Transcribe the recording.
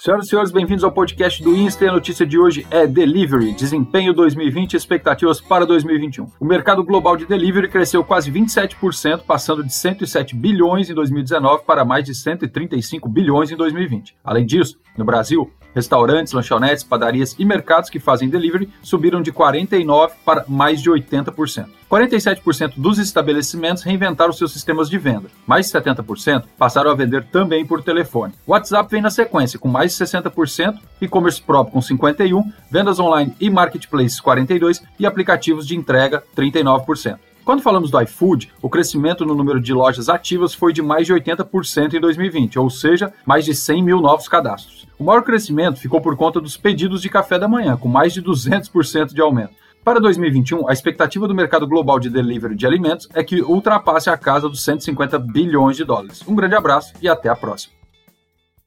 Senhoras e senhores, bem-vindos ao podcast do Insta. E a notícia de hoje é Delivery, desempenho 2020 e expectativas para 2021. O mercado global de delivery cresceu quase 27%, passando de 107 bilhões em 2019 para mais de 135 bilhões em 2020. Além disso, no Brasil, Restaurantes, lanchonetes, padarias e mercados que fazem delivery subiram de 49% para mais de 80%. 47% dos estabelecimentos reinventaram seus sistemas de venda. Mais de 70% passaram a vender também por telefone. O WhatsApp vem na sequência, com mais de 60%, e-commerce próprio com 51%, vendas online e marketplaces 42% e aplicativos de entrega 39%. Quando falamos do iFood, o crescimento no número de lojas ativas foi de mais de 80% em 2020, ou seja, mais de 100 mil novos cadastros. O maior crescimento ficou por conta dos pedidos de café da manhã, com mais de 200% de aumento. Para 2021, a expectativa do mercado global de delivery de alimentos é que ultrapasse a casa dos 150 bilhões de dólares. Um grande abraço e até a próxima.